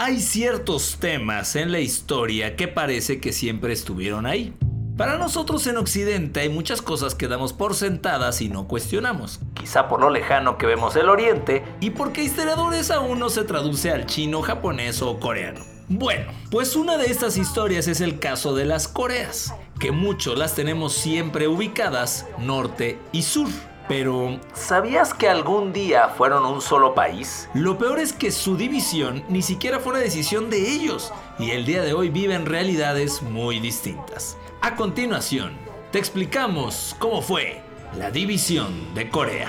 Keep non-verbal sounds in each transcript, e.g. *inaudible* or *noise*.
Hay ciertos temas en la historia que parece que siempre estuvieron ahí. Para nosotros en Occidente hay muchas cosas que damos por sentadas y no cuestionamos. Quizá por lo lejano que vemos el Oriente y porque historiadores aún no se traduce al chino, japonés o coreano. Bueno, pues una de estas historias es el caso de las Coreas, que muchos las tenemos siempre ubicadas norte y sur. Pero, ¿sabías que algún día fueron un solo país? Lo peor es que su división ni siquiera fue una decisión de ellos, y el día de hoy viven realidades muy distintas. A continuación, te explicamos cómo fue la división de Corea.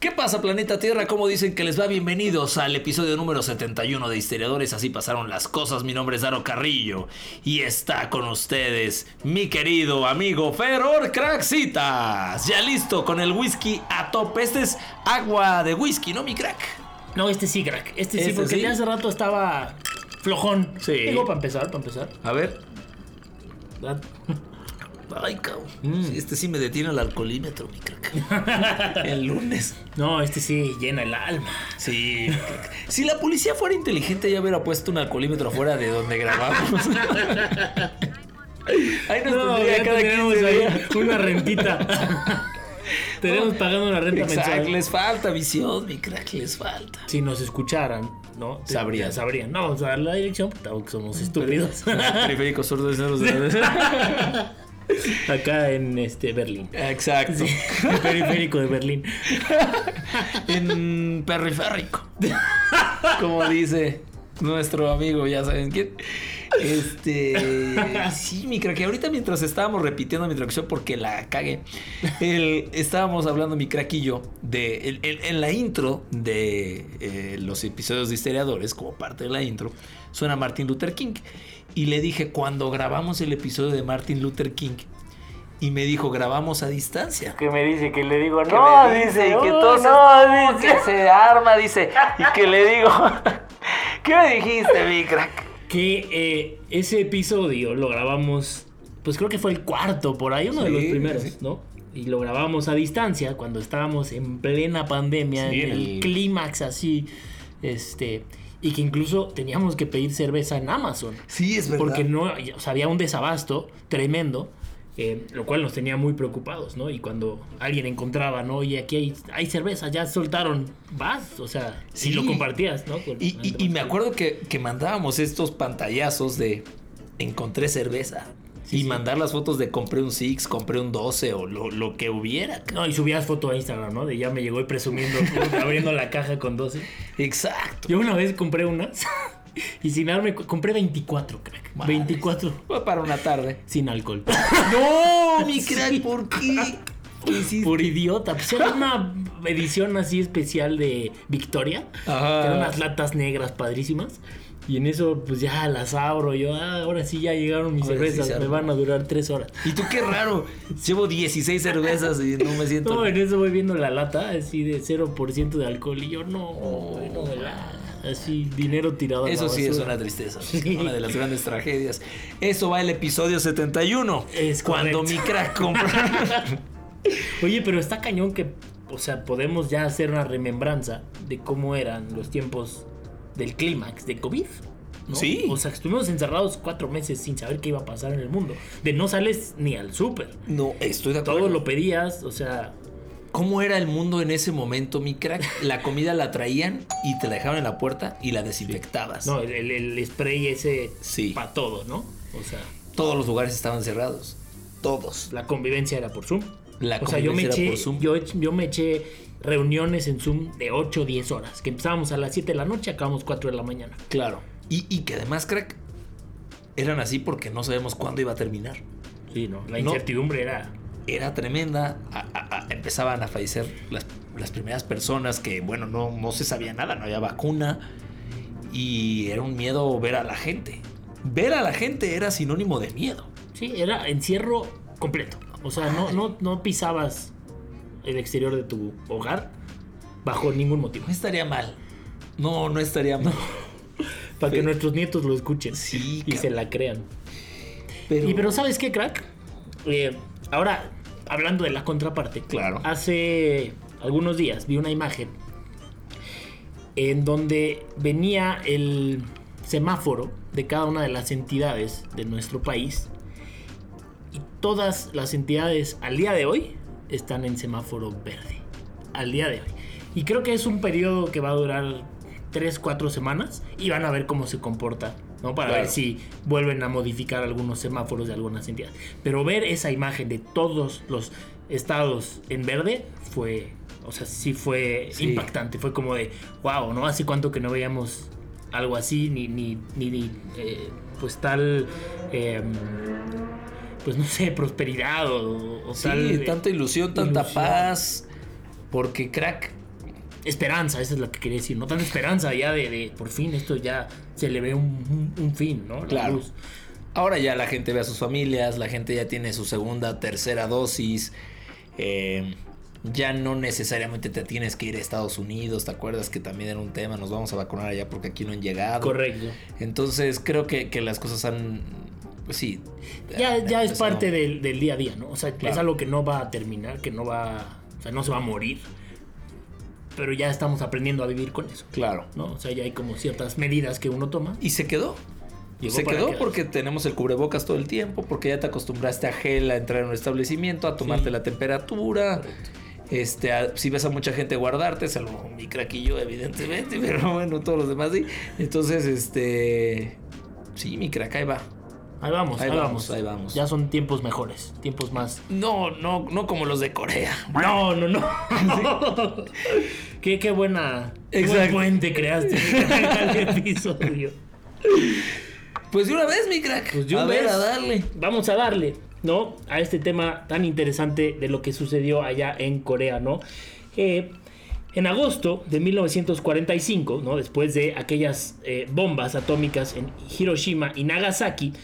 ¿Qué pasa planeta Tierra? ¿Cómo dicen que les va? Bienvenidos al episodio número 71 de Historiadores, así pasaron las cosas. Mi nombre es Daro Carrillo y está con ustedes mi querido amigo Feror Craxitas. Ya listo con el whisky a tope. Este es agua de whisky, ¿no, mi crack? No, este sí, crack. Este sí, ¿Este porque sí? ya hace rato estaba flojón. Sí. Digo, para empezar, para empezar. A ver. Ay, cabrón. Sí, Este sí me detiene el alcoholímetro, mi crack. *laughs* el lunes. No, este sí llena el alma. Sí. Si la policía fuera inteligente ya hubiera puesto un alcoholímetro afuera de donde grabamos. *laughs* Ahí nos tendría ya cada tenemos 15 ahí días. una rentita. *laughs* Tenemos pagando una renta mensual. les falta visión, mi crack, les falta. Si nos escucharan, ¿no? Sabrían. Sabrían. No vamos a dar la dirección, porque somos estúpidos. Periférico sur de *laughs* Acá en este Berlín. Exacto. *laughs* El periférico de Berlín. *laughs* En periférico. Como dice nuestro amigo, ya saben quién. Este. Sí, mi crack. Ahorita mientras estábamos repitiendo mi traducción porque la cagué. el- estábamos hablando, mi crack y yo, de. el- el- en la intro de eh, los episodios de historiadores, como parte de la intro, suena Martin Luther King. Y le dije, cuando grabamos el episodio de Martin Luther King. Y me dijo, grabamos a distancia. Que me dice que le digo, Que me dice, y que "Oh, entonces no", no, dice. que se arma, dice, y que le digo, *laughs* ¿qué me dijiste, mi crack? que eh, ese episodio lo grabamos, pues creo que fue el cuarto, por ahí, uno de los primeros, sí. ¿no? Y lo grabamos a distancia cuando estábamos en plena pandemia, Sí, en en el, el- clímax así, este, y que incluso teníamos que pedir cerveza en Amazon. Sí, es verdad. Porque no, o sea, había un desabasto tremendo, eh, lo cual nos tenía muy preocupados, ¿no? Y cuando alguien encontraba, ¿no? Oye, aquí hay, hay cerveza, ya soltaron, vas, o sea, si lo compartías, ¿no? Con- Y, y- y me acuerdo que, que mandábamos estos pantallazos de encontré cerveza. Sí, y sí. mandar las fotos de compré un Six, compré un 12 o lo, lo que hubiera. No, y subías foto a Instagram, ¿no? De ya me llegó y presumiendo, *laughs* *laughs* abriendo la caja con 12. Exacto. Yo una vez compré unas *laughs* y sin darme compré 24, crack. Madres. 24 Fue para una tarde. sin alcohol. No, mi crack, ¿por qué? Por idiota. Pues era una edición así especial de Victoria. Ajá. Que eran unas latas negras padrísimas. Y en eso, pues ya las abro. Yo, ah, ahora sí ya llegaron mis Ahora cervezas. me van a durar tres horas. Y tú qué raro. Llevo 16 cervezas y no me *laughs* siento. No, en eso voy viendo la lata así de 0% de alcohol. Y yo, no, güey, no me la. Así, dinero tirado. a la Eso sí es una tristeza. Sí. Una de las grandes tragedias. Eso va el episodio 71. Es cuando correcto. mi crack compra. *laughs* Oye, pero está cañón que, o sea, podemos ya hacer una remembranza de cómo eran los tiempos del clímax de COVID. ¿no? Sí. O sea, estuvimos encerrados cuatro meses sin saber qué iba a pasar en el mundo. De no sales ni al súper. no, estoy de acuerdo. Todo lo pedías, o sea, ¿Cómo era el mundo en ese momento, mi crack? La comida la traían y te la dejaban en la puerta y la desinfectabas. no, el, el spray ese Sí. para todo, ¿no? O sea, Todos los lugares estaban cerrados. Todos. la convivencia era por Zoom. La o sea, yo me eché, por Zoom. yo, yo me eché reuniones en Zoom de 8 o 10 horas. Que empezábamos a las 7 de la noche, acabamos 4 de la mañana. Claro. Y, y que además, crack, eran así porque no sabemos cuándo iba a terminar. Sí, ¿no? La No. incertidumbre era Era tremenda. A- a- a- empezaban a fallecer las, las primeras personas que, bueno, no, no se sabía nada, no había vacuna. y era un miedo ver a la gente. Ver a la gente era sinónimo de miedo. Sí, era encierro completo. O sea, no, no, no pisabas el exterior de tu hogar bajo ningún motivo. No estaría mal. No, no estaría mal. *laughs* Para que nuestros nietos lo escuchen Sí, y cabrón. se la crean. Pero, Y pero ¿sabes qué, crack? Eh, ahora, hablando de la contraparte. Claro. Hace algunos días vi una imagen en donde venía el semáforo de cada una de las entidades de nuestro país. Y todas las entidades al día de hoy están en semáforo verde. Al día de hoy. Y creo que es un periodo que va a durar 3, 4 semanas y van a ver cómo se comporta, ¿no? Para Claro. ver si vuelven a modificar algunos semáforos de algunas entidades. Pero ver esa imagen de todos los estados en verde fue, o sea, sí fue Sí. impactante. Fue como de, wow, ¿no? Hace cuánto que no veíamos algo así, ni, ni, ni, ni, eh, pues tal, eh, pues no sé, prosperidad o, o sí, tal. tanta ilusión, tanta ilusión. paz. Porque, crack, Esperanza, esa es lo que quería decir, no tanta esperanza ya de, de por fin esto ya se le ve un, un- un fin, ¿no? La Claro. luz. Ahora ya la gente ve a sus familias, la gente ya tiene su segunda, tercera dosis. eh, ya no necesariamente te tienes que ir a Estados Unidos. ¿Te acuerdas que también era un tema? Nos vamos a vacunar allá porque aquí no han llegado. Correcto. Entonces creo que, que las cosas han. Pues sí. Ya, ya es parte del, del día a día, ¿no? O sea, es algo que no va a terminar, que no va, o sea, no se va a morir. Pero ya estamos aprendiendo a vivir con eso, Claro. ¿no? O sea, ya hay como ciertas medidas que uno toma. Y se quedó. Llegó se quedó quedarse. porque tenemos el cubrebocas todo el tiempo, porque ya te acostumbraste a gel, a entrar en un establecimiento, a tomarte Sí. la temperatura. Correcto. Este, a- si ves a mucha gente guardarte, salvo mi craquillo, evidentemente, *laughs* pero bueno, todos los demás sí. Entonces, este. Sí, mi crack, ahí va. Ahí vamos, Ahí ahí, vamos, vamos, ahí vamos. Ya son tiempos mejores, tiempos más. No, no, no como los de Corea. No, no, no. *laughs* qué, qué buena. qué buen Exacto. puente creaste *laughs* al episodio. Pues de una vez, mi crack. Pues de a una ver, vez. a darle. Vamos a darle, ¿no? A este tema tan interesante de lo que sucedió allá en Corea, ¿no? Eh, en agosto de 1945, ¿no? Después de aquellas eh, bombas atómicas en Hiroshima y Nagasaki,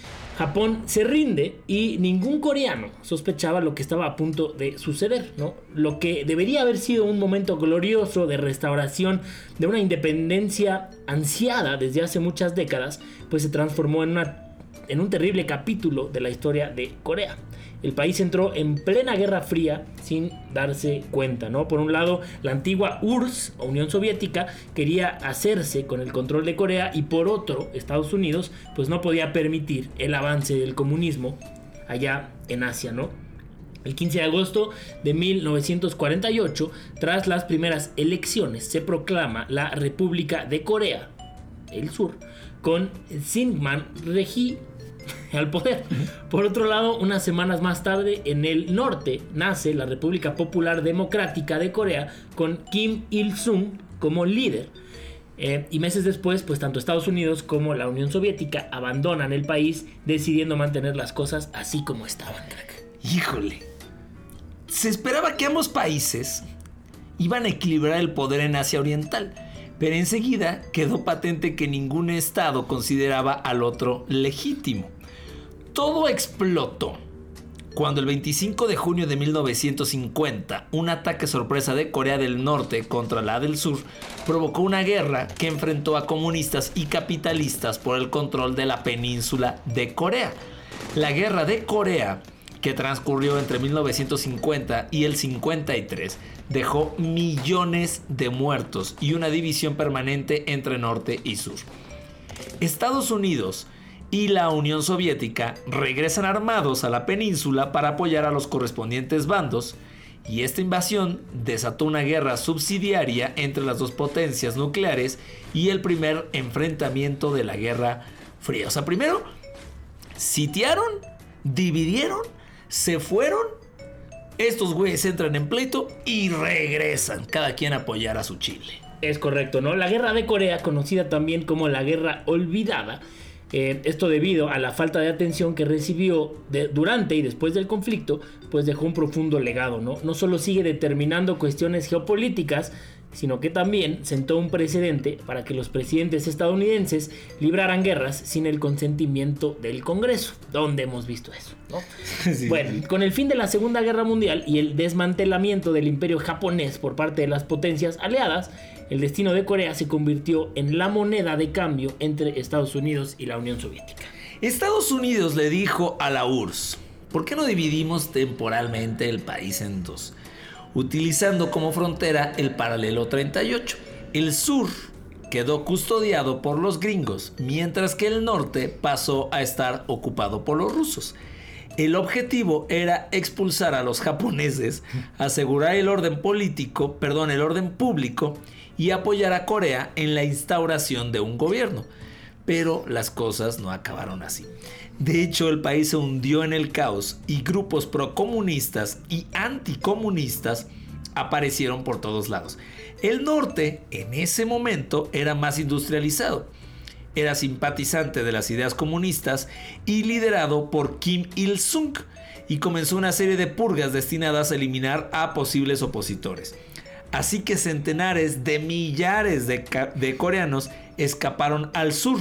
Japón se rinde y ningún coreano sospechaba lo que estaba a punto de suceder, ¿no? Lo que debería haber sido un momento glorioso de restauración de una independencia ansiada desde hace muchas décadas, pues se transformó en una en un terrible capítulo de la historia de Corea. El país entró en plena Guerra Fría sin darse cuenta, ¿no? Por un lado, la antigua URSS, o Unión Soviética, quería hacerse con el control de Corea y por otro, Estados Unidos, pues no podía permitir el avance del comunismo allá en Asia, ¿no? El 15 de agosto de 1948, tras las primeras elecciones, se proclama la República de Corea, el sur, con Syngman Regi *laughs* al poder. Por otro lado, unas semanas más tarde, en el norte, nace la República Popular Democrática de Corea con Kim Il-sung como líder. Eh, y meses después, pues tanto Estados Unidos como la Unión Soviética abandonan el país, decidiendo mantener las cosas así como estaban. Híjole. Se esperaba que ambos países iban a equilibrar el poder en Asia Oriental, pero enseguida quedó patente que ningún estado consideraba al otro legítimo. Todo explotó cuando el 25 de junio de 1950 un ataque sorpresa de Corea del Norte contra la del Sur provocó una guerra que enfrentó a comunistas y capitalistas por el control de la península de Corea. La guerra de Corea, que transcurrió entre 1950 y el 53, dejó millones de muertos y una división permanente entre norte y sur. Estados Unidos y la Unión Soviética regresan armados a la península para apoyar a los correspondientes bandos y esta invasión desató una guerra subsidiaria entre las dos potencias nucleares y el primer enfrentamiento de la Guerra Fría. O sea, primero sitiaron, dividieron, se fueron, estos güeyes entran en pleito y regresan, cada quien a apoyar a su chile. Es correcto, ¿no? La guerra de Corea, conocida también como la guerra olvidada, eh, esto debido a la falta de atención que recibió de- durante y después del conflicto, pues dejó un profundo legado, ¿no? No solo sigue determinando cuestiones geopolíticas sino que también sentó un precedente para que los presidentes estadounidenses libraran guerras sin el consentimiento del Congreso, donde hemos visto eso. *laughs* Bueno, con el fin de la Segunda Guerra Mundial y el desmantelamiento del imperio japonés por parte de las potencias aliadas, el destino de Corea se convirtió en la moneda de cambio entre Estados Unidos y la Unión Soviética. Estados Unidos le dijo a la URSS, ¿por qué no dividimos temporalmente el país en dos? Utilizando como frontera el paralelo 38. El sur quedó custodiado por los gringos, mientras que el norte pasó a estar ocupado por los rusos. El objetivo era expulsar a los japoneses, asegurar el orden político, perdón, el orden público y apoyar a Corea en la instauración de un gobierno. Pero las cosas no acabaron así. De hecho, el país se hundió en el caos y grupos procomunistas y anticomunistas aparecieron por todos lados. El norte, en ese momento, era más industrializado. Era simpatizante de las ideas comunistas y liderado por Kim Il-sung y comenzó una serie de purgas destinadas a eliminar a posibles opositores. Así que centenares de millares de, de coreanos escaparon al sur,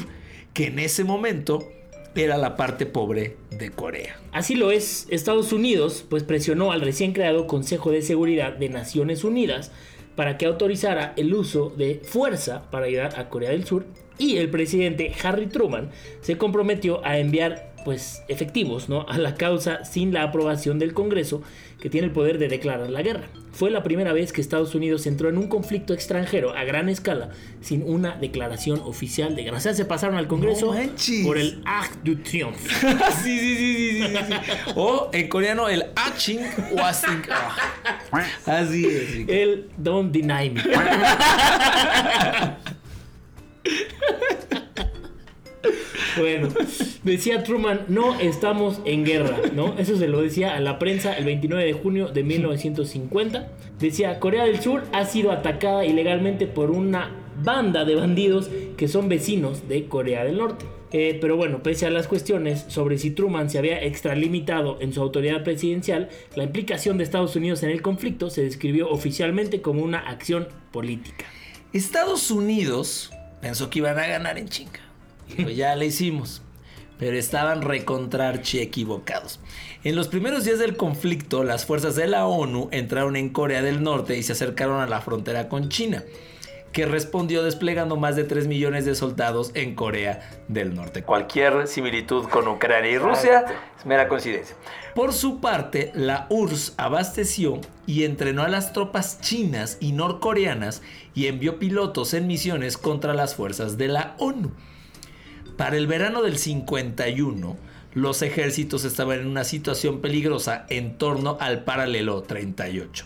que en ese momento era la parte pobre de Corea. Así lo es, Estados Unidos pues presionó al recién creado Consejo de Seguridad de Naciones Unidas para que autorizara el uso de fuerza para ayudar a Corea del Sur y el presidente Harry Truman se comprometió a enviar pues efectivos ¿no? a la causa sin la aprobación del Congreso que tiene el poder de declarar la guerra. Fue la primera vez que Estados Unidos entró en un conflicto extranjero a gran escala sin una declaración oficial de guerra. O sea, se pasaron al Congreso por el Arc du Triomphe. *laughs* sí, sí, sí, sí, sí, sí, O en coreano el Aching Wasing. Así es. El Don't Deny Me. *laughs* Bueno, decía Truman, no estamos en guerra, ¿no? Eso se lo decía a la prensa el 29 de junio de 1950. Decía, Corea del Sur ha sido atacada ilegalmente por una banda de bandidos que son vecinos de Corea del Norte. Eh, pero bueno, pese a las cuestiones sobre si Truman se había extralimitado en su autoridad presidencial, la implicación de Estados Unidos en el conflicto se describió oficialmente como una acción política. Estados Unidos pensó que iban a ganar en chinga. Pues ya le hicimos. Pero estaban recontrarchi equivocados. En los primeros días del conflicto, las fuerzas de la ONU entraron en Corea del Norte y se acercaron a la frontera con China, que respondió desplegando más de 3 millones de soldados en Corea del Norte. Cualquier similitud con Ucrania y Rusia es mera coincidencia. Por su parte, la URSS abasteció y entrenó a las tropas chinas y norcoreanas y envió pilotos en misiones contra las fuerzas de la ONU. Para el verano del 51, los ejércitos estaban en una situación peligrosa en torno al paralelo 38.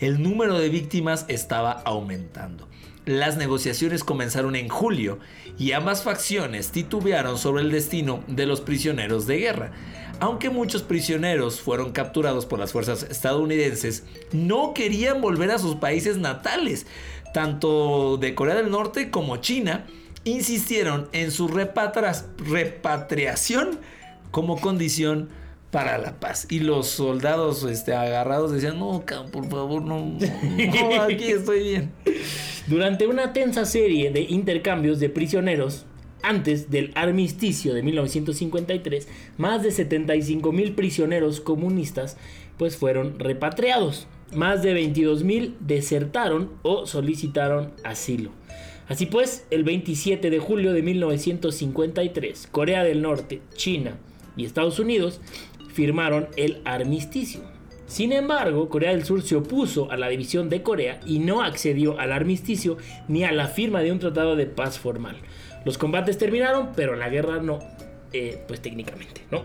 El número de víctimas estaba aumentando. Las negociaciones comenzaron en julio y ambas facciones titubearon sobre el destino de los prisioneros de guerra. Aunque muchos prisioneros fueron capturados por las fuerzas estadounidenses, no querían volver a sus países natales, tanto de Corea del Norte como China, insistieron en su repatriación como condición para la paz. Y los soldados este, agarrados decían, no, por favor, no, no, *laughs* aquí estoy bien. Durante una tensa serie de intercambios de prisioneros, antes del armisticio de 1953, más de 75 mil prisioneros comunistas pues fueron repatriados. Más de 22 mil desertaron o solicitaron asilo. Así pues, el 27 de julio de 1953, Corea del Norte, China y Estados Unidos firmaron el armisticio. Sin embargo, Corea del Sur se opuso a la división de Corea y no accedió al armisticio ni a la firma de un tratado de paz formal. Los combates terminaron, pero la guerra no, eh, pues técnicamente, ¿no?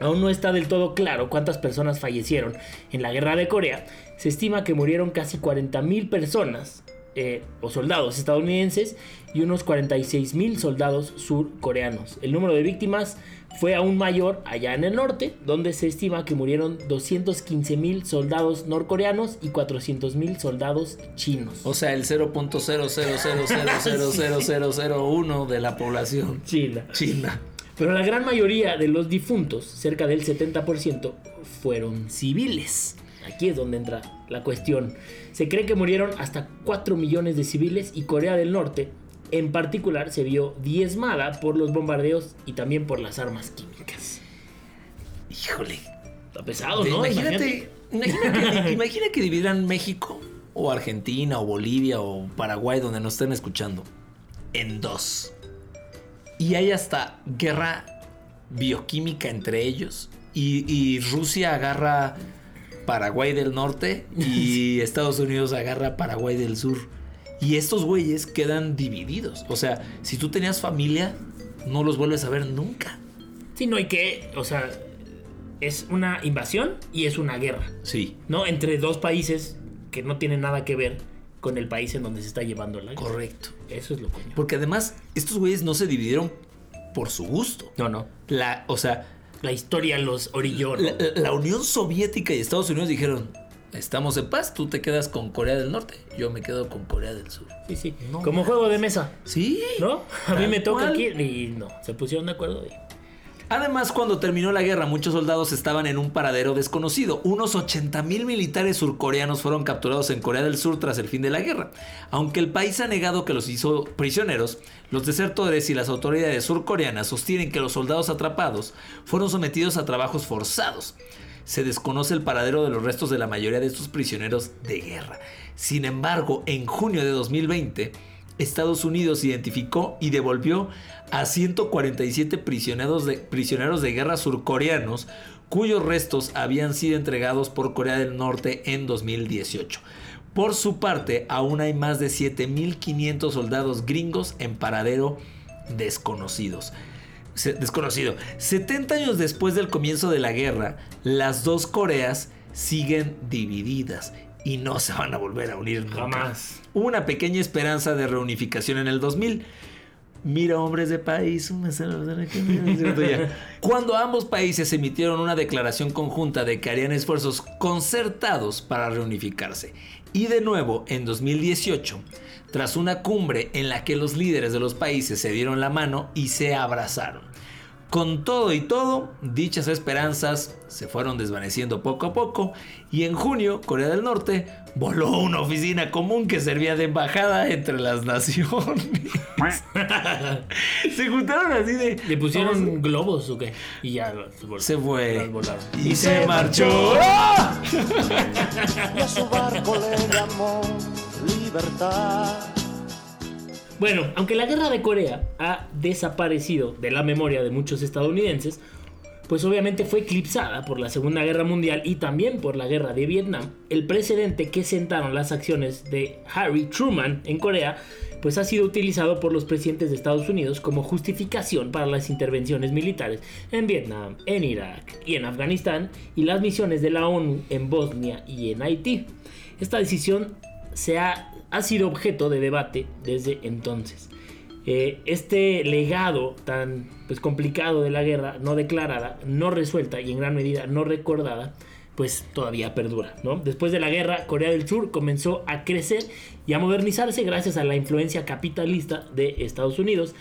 Aún no está del todo claro cuántas personas fallecieron en la guerra de Corea. Se estima que murieron casi 40.000 personas eh, o soldados estadounidenses y unos 46 mil soldados surcoreanos. El número de víctimas fue aún mayor allá en el norte, donde se estima que murieron 215 mil soldados norcoreanos y 400 mil soldados chinos. O sea, el 0.000000001 de la población china. china. Pero la gran mayoría de los difuntos, cerca del 70%, fueron civiles. Aquí es donde entra la cuestión. Se cree que murieron hasta 4 millones de civiles y Corea del Norte, en particular, se vio diezmada por los bombardeos y también por las armas químicas. Híjole. Está pesado, ¿no? Imagínate, imagínate que, *laughs* imagina que dividieran México o Argentina o Bolivia o Paraguay donde nos estén escuchando en dos. Y hay hasta guerra bioquímica entre ellos. Y, y Rusia agarra Paraguay del norte y *laughs* Estados Unidos agarra Paraguay del sur. Y estos güeyes quedan divididos. O sea, si tú tenías familia, no los vuelves a ver nunca. Sí, no, hay que, o sea, es una invasión y es una guerra. Sí. ¿No? Entre dos países que no tienen nada que ver con el país en donde se está llevando la guerra. Correcto. Eso es lo coño. Porque además, estos güeyes no se dividieron por su gusto. No, no. La, o sea, La historia los orilló. ¿no? la, la Unión Soviética y Estados Unidos dijeron, estamos en paz, tú te quedas con Corea del Norte, yo me quedo con Corea del Sur. Sí, sí. No Como juego de mesa. Sí. ¿No? A mí me toca cual. aquí y no. Se pusieron de acuerdo. y- Además, cuando terminó la guerra, muchos soldados estaban en un paradero desconocido. Unos 80 mil militares surcoreanos fueron capturados en Corea del Sur tras el fin de la guerra. Aunque el país ha negado que los hizo prisioneros, los desertores y las autoridades surcoreanas sostienen que los soldados atrapados fueron sometidos a trabajos forzados. Se desconoce el paradero de los restos de la mayoría de estos prisioneros de guerra. Sin embargo, en junio de 2020, Estados Unidos identificó y devolvió a 147 prisioneros de, prisioneros de guerra surcoreanos cuyos restos habían sido entregados por Corea del Norte en 2018. Por su parte, aún hay más de 7.500 soldados gringos en paradero desconocidos. Desconocido. 70 años después del comienzo de la guerra, las dos Coreas siguen divididas y no se van a volver a unir nunca. Jamás. Hubo una pequeña esperanza de reunificación en el 2000. Mira, hombres de país, *laughs* cuando ambos países emitieron una declaración conjunta de que harían esfuerzos concertados para reunificarse. Y de nuevo, en 2018, tras una cumbre en la que los líderes de los países se dieron la mano y se abrazaron. Con todo y todo, dichas esperanzas se fueron desvaneciendo poco a poco y en junio Corea del Norte voló una oficina común que servía de embajada entre las naciones. *laughs* se juntaron así de... ¿Le pusieron globos o qué? Y ya se, fue y se marchó. ¡Ah! *laughs* y a su barco le llamó libertad. Bueno, aunque la guerra de Corea ha desaparecido de la memoria de muchos estadounidenses, pues obviamente fue eclipsada por la Segunda Guerra Mundial y también por la guerra de Vietnam, el precedente que sentaron las acciones de Harry Truman en Corea, pues ha sido utilizado por los presidentes de Estados Unidos como justificación para las intervenciones militares en Vietnam, en Irak y en Afganistán y las misiones de la ONU en Bosnia y en Haití. Esta decisión se ha, ha sido objeto de debate desde entonces. Eh, este legado tan pues, complicado de la guerra no declarada, no resuelta y en gran medida no recordada, pues todavía perdura. ¿no? Después de la guerra, Corea del Sur comenzó a crecer y a modernizarse gracias a la influencia capitalista de Estados Unidos.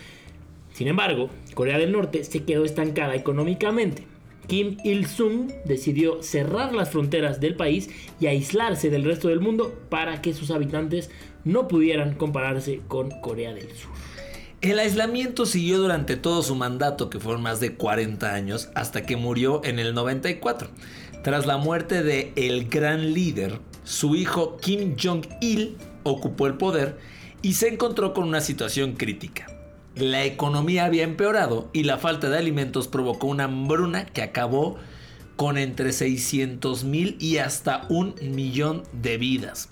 Sin embargo, Corea del Norte se quedó estancada económicamente. Kim Il-sung decidió cerrar las fronteras del país y aislarse del resto del mundo para que sus habitantes no pudieran compararse con Corea del Sur. El aislamiento siguió durante todo su mandato, que fueron más de 40 años, hasta que murió en el 94. Tras la muerte de el gran líder, su hijo Kim Jong-il ocupó el poder y se encontró con una situación crítica. La economía había empeorado y la falta de alimentos provocó una hambruna que acabó con entre 600 mil y hasta un millón de vidas.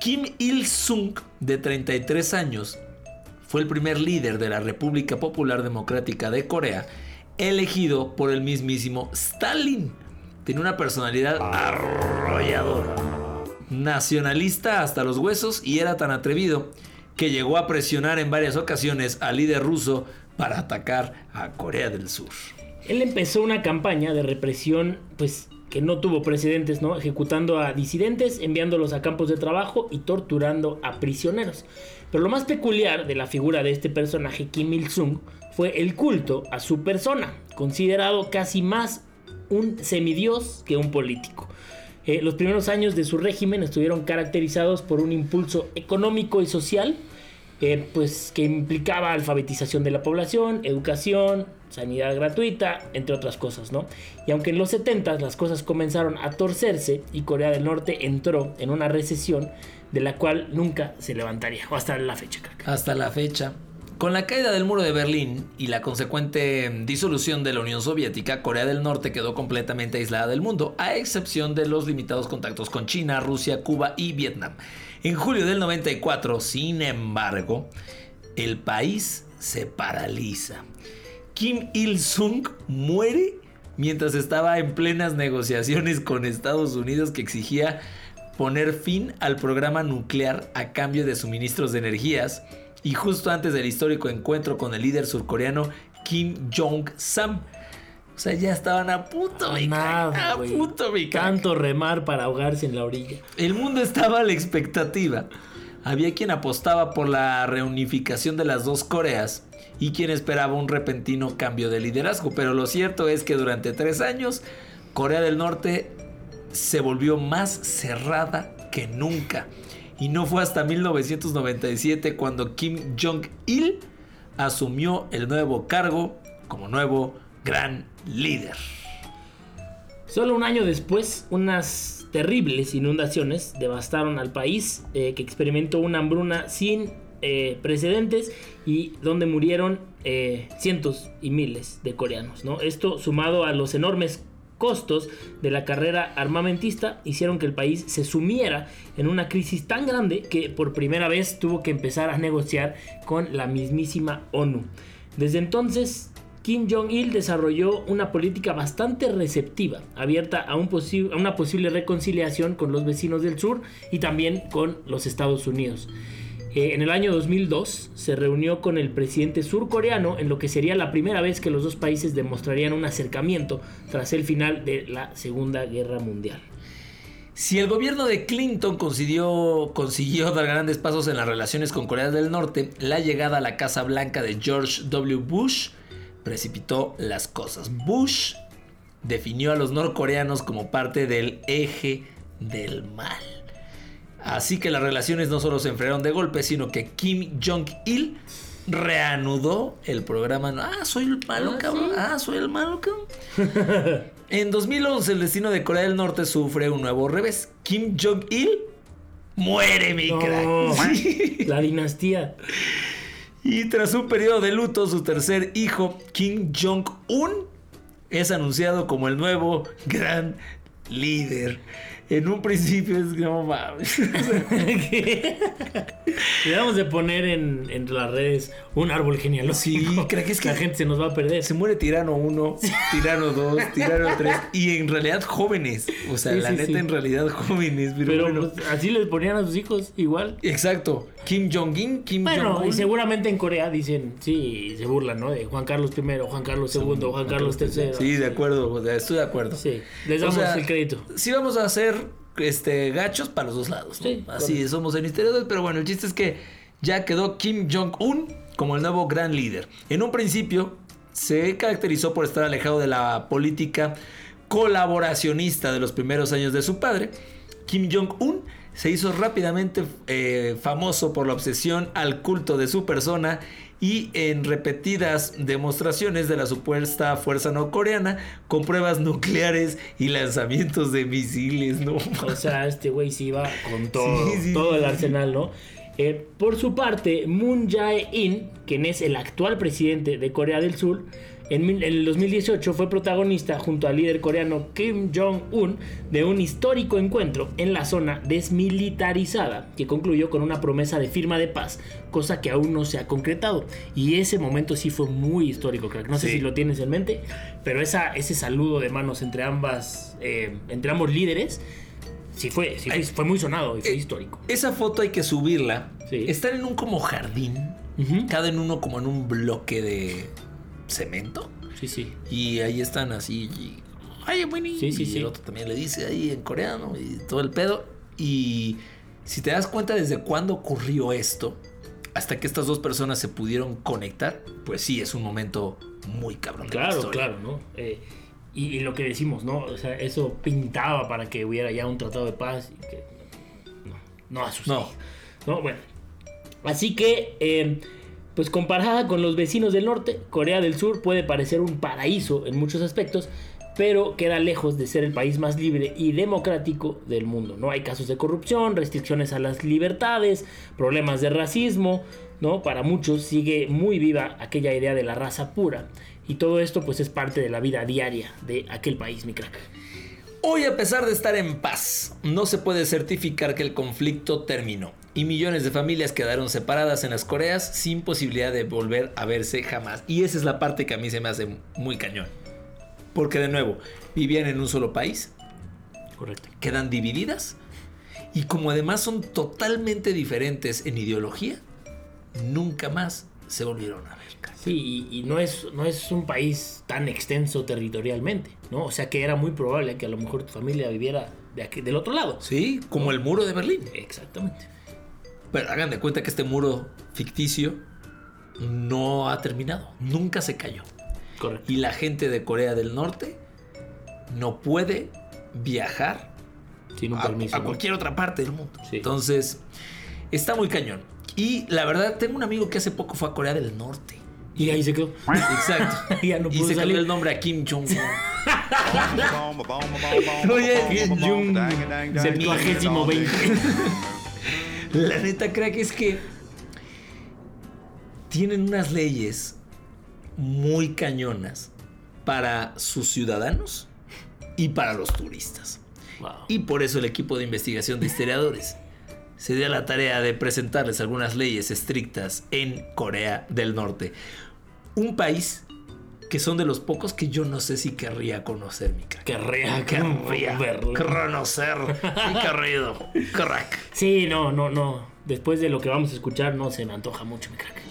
Kim Il-sung, de 33 años, fue el primer líder de la República Popular Democrática de Corea, elegido por el mismísimo Stalin. Tiene una personalidad arrolladora, nacionalista hasta los huesos y era tan atrevido que llegó a presionar en varias ocasiones al líder ruso para atacar a Corea del Sur. Él empezó una campaña de represión, pues que no tuvo precedentes, ¿no? Ejecutando a disidentes, enviándolos a campos de trabajo y torturando a prisioneros. Pero lo más peculiar de la figura de este personaje, Kim Il-sung, fue el culto a su persona, considerado casi más un semidios que un político. Eh, los primeros años de su régimen estuvieron caracterizados por un impulso económico y social, eh, pues que implicaba alfabetización de la población, educación, sanidad gratuita, entre otras cosas, ¿no? Y aunque en los 70 las cosas comenzaron a torcerse y Corea del Norte entró en una recesión de la cual nunca se levantaría, hasta la fecha. Hasta la fecha. Con la caída del muro de Berlín y la consecuente disolución de la Unión Soviética, Corea del Norte quedó completamente aislada del mundo, a excepción de los limitados contactos con China, Rusia, Cuba y Vietnam. En julio del 94, sin embargo, el país se paraliza. Kim Il-sung muere mientras estaba en plenas negociaciones con Estados Unidos que exigía poner fin al programa nuclear a cambio de suministros de energías y justo antes del histórico encuentro con el líder surcoreano Kim Jong-sam. O sea, ya estaban a punto, mi Nada, a punto, mi. Tanto remar para ahogarse en la orilla. El mundo estaba a la expectativa. Había quien apostaba por la reunificación de las dos Coreas y quien esperaba un repentino cambio de liderazgo. Pero lo cierto es que durante tres años, Corea del Norte se volvió más cerrada que nunca. Y no fue hasta 1997 cuando Kim Jong-il asumió el nuevo cargo como nuevo gran líder. Solo un año después, unas terribles inundaciones devastaron al país, eh, que experimentó una hambruna sin eh, precedentes y donde murieron eh, cientos y miles de coreanos. ¿no? Esto sumado a los enormes costos de la carrera armamentista hicieron que el país se sumiera en una crisis tan grande que por primera vez tuvo que empezar a negociar con la mismísima ONU. Desde entonces, Kim Jong-il desarrolló una política bastante receptiva, abierta a, a una posible reconciliación con los vecinos del sur y también con los Estados Unidos. Eh, en el año 2002 se reunió con el presidente surcoreano en lo que sería la primera vez que los dos países demostrarían un acercamiento tras el final de la Segunda Guerra Mundial. Si el gobierno de Clinton consiguió, consiguió *laughs* dar grandes pasos en las relaciones con Corea del Norte, la llegada a la Casa Blanca de George W. Bush precipitó las cosas. Bush definió a los norcoreanos como parte del eje del mal. Así que las relaciones no solo se enfriaron de golpe, sino que Kim Jong-il reanudó el programa. Ah, soy el malo, Ah, cabrón. ¿sí? Ah, soy el malo, cabrón. *laughs* En 2011 el destino de Corea del Norte sufre un nuevo revés. Kim Jong-il muere, mi No, crack. *laughs* Sí. la dinastía. Y tras un periodo de luto, su tercer hijo, Kim Jong-un, es anunciado como el nuevo gran líder. En un principio es no mames. *laughs* Le vamos de poner en, en las redes un árbol genealógico. Sí, creo que es que- la gente se nos va a perder. Se muere Tirano 1, Tirano 2, Tirano 3 y en realidad jóvenes. O sea, Sí, la sí, neta sí. en realidad jóvenes. Pero, Pero bueno. pues, así les ponían a sus hijos igual. Exacto. Kim Jong-un, Kim Bueno, Jong-un. y seguramente en Corea dicen, sí, se burlan, ¿no? De Juan Carlos I, Juan Carlos II, Juan Carlos III. Sí, de acuerdo, estoy de acuerdo. Sí, les O damos sea, el crédito. Sí vamos a hacer este gachos para los dos lados. ¿no? Sí, Así correcto. somos en historiadores, pero bueno, el chiste es que ya quedó Kim Jong-un como el nuevo gran líder. En un principio se caracterizó por estar alejado de la política colaboracionista de los primeros años de su padre. Kim Jong-un se hizo rápidamente eh, famoso por la obsesión al culto de su persona y en repetidas demostraciones de la supuesta fuerza no coreana con pruebas nucleares y lanzamientos de misiles, ¿no? O sea, *laughs* este güey sí iba con todo, Sí, sí, todo sí, el arsenal, ¿no? Eh, por su parte, Moon Jae-in, quien es el actual presidente de Corea del Sur, en, el 2018 fue protagonista junto al líder coreano Kim Jong-un de un histórico encuentro en la zona desmilitarizada que concluyó con una promesa de firma de paz, cosa que aún no se ha concretado. Y ese momento sí fue muy histórico, crack. No sé Sí. si lo tienes en mente, pero esa, ese saludo de manos entre ambas, eh, entre ambos líderes, sí fue, sí fue, muy sonado y fue Eh, histórico. Esa foto hay que subirla. Sí. Están en un como jardín, cada en uno como en un bloque de cemento. Sí, sí. Y ahí están así. Y, Ay, bueno, Sí, sí, y sí. el otro también le dice ahí en coreano y todo el pedo. Y si te das cuenta desde cuándo ocurrió esto, hasta que estas dos personas se pudieron conectar, pues sí, es un momento muy cabrón. de la Claro, claro, ¿no? Eh, Y, y lo que decimos, ¿no? O sea, eso pintaba para que hubiera ya un tratado de paz y que no, no ha sucedido. No. Bueno. Así que, eh, pues comparada con los vecinos del norte, Corea del Sur puede parecer un paraíso en muchos aspectos, pero queda lejos de ser el país más libre y democrático del mundo. No hay casos de corrupción, restricciones a las libertades, problemas de racismo, ¿no? Para muchos sigue muy viva aquella idea de la raza pura. Y todo esto pues es parte de la vida diaria de aquel país, mi crack. Hoy, a pesar de estar en paz, no se puede certificar que el conflicto terminó. Y millones de familias quedaron separadas en las Coreas sin posibilidad de volver a verse jamás. Y esa es la parte que a mí se me hace muy cañón. Porque de nuevo, vivían en un solo país, Correcto. quedan divididas. Y como además son totalmente diferentes en ideología, nunca más se volvieron a ver. Sí, y, y no, es, no es un país tan extenso territorialmente, ¿no? O sea que era muy probable que a lo mejor tu familia viviera de aquí, del otro lado. Sí, como el muro de Berlín. Exactamente. Pero hagan de cuenta que este muro ficticio no ha terminado, nunca se cayó. Correcto. Y la gente de Corea del Norte no puede viajar Sin un a, permiso. a ¿no? cualquier otra parte del mundo. Sí. Entonces, está muy cañón. Y la verdad, tengo un amigo que hace poco fue a Corea del Norte. Y ahí se quedó. Exacto. *laughs* Ya no y se cambió el nombre a Kim Jong-un. *laughs* Oye, Jung, septuagésimo veinte. *laughs* La neta, crack, es que tienen unas leyes muy cañonas para sus ciudadanos y para los turistas. Wow. Y por eso el equipo de investigación de historiadores se dio a la tarea de presentarles algunas leyes estrictas en Corea del Norte. Un país que son de los pocos que yo no sé si querría conocer, mi crack. Querría, Querría verlo. conocer, mi querido crack. Sí, no, no, no. Después de lo que vamos a escuchar, no se me antoja mucho, mi crack.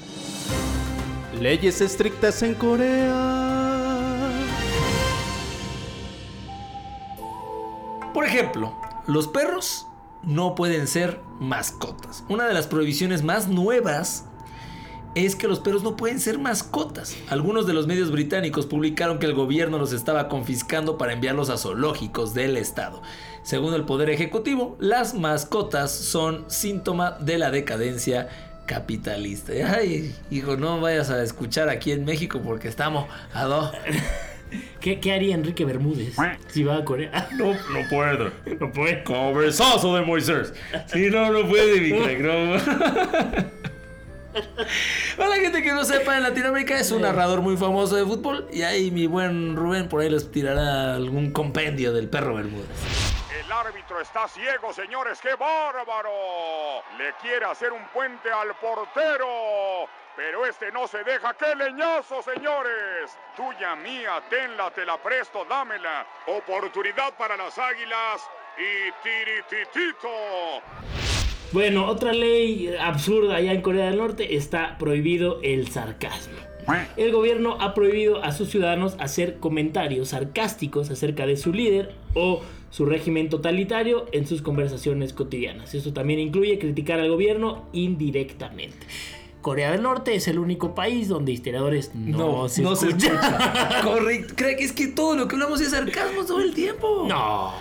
Leyes estrictas en Corea. Por ejemplo, los perros no pueden ser mascotas. Una de las prohibiciones más nuevas es que los perros no pueden ser mascotas. Algunos de los medios británicos publicaron que el gobierno los estaba confiscando para enviarlos a zoológicos del estado. Según el Poder Ejecutivo, las mascotas son síntoma de la decadencia capitalista. *laughs* Ay, hijo, no vayas a escuchar aquí en México porque estamos a dos. *laughs* ¿Qué, qué haría Enrique Bermúdez si va a Corea? *laughs* No, no puedo. No puede. Cabezazo de Moisés. Sí, no, no puede, mi crack, no. *laughs* Para la gente que no sepa, en Latinoamérica es un narrador muy famoso de fútbol. Y ahí mi buen Rubén por ahí les tirará algún compendio del perro Bermúdez. El árbitro está ciego, señores. ¡Qué bárbaro! Le quiere hacer un puente al portero. Pero este no se deja. ¡Qué leñazo, señores! Tuya mía, tenla, te la presto, dámela. Oportunidad para las águilas. Y tirititito. Bueno, otra ley absurda allá en Corea del Norte está prohibido el sarcasmo. El gobierno ha prohibido a sus ciudadanos hacer comentarios sarcásticos acerca de su líder o su régimen totalitario en sus conversaciones cotidianas. Esto también incluye criticar al gobierno indirectamente. Corea del Norte es el único país donde historiadores no, se escuchan. *laughs* Correcto. Creo que es que todo lo que hablamos es sarcasmo todo el tiempo. No.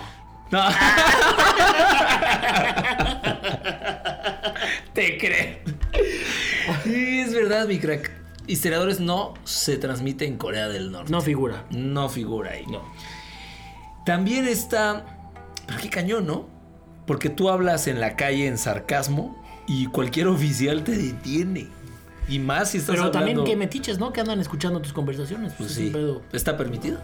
No. *laughs* Te creo. Sí, es verdad, mi crack. Historiadores no se transmite en Corea del Norte. No figura. No figura ahí. No. También está. Pero qué cañón, ¿no? Porque tú hablas en la calle en sarcasmo y cualquier oficial te detiene. Y más si estás Pero también que metiches, ¿no? Que andan escuchando tus conversaciones. Pues, Pues es sí. pedo. ¿Está permitido?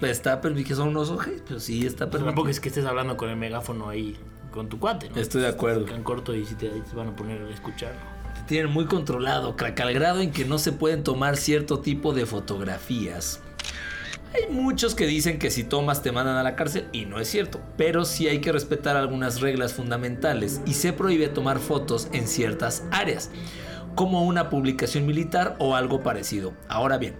Está permitido que son unos ojes, pero sí está Pero permitido. tampoco es que estés hablando con el megáfono ahí con tu cuate, ¿no? Estoy de acuerdo. En corto y si te, te van a poner a escuchar. Te tienen muy controlado, crack, al grado en que no se pueden tomar cierto tipo de fotografías. Hay muchos que dicen que si tomas te mandan a la cárcel y no es cierto, pero sí hay que respetar algunas reglas fundamentales y se prohíbe tomar fotos en ciertas áreas, como una publicación militar o algo parecido. Ahora bien,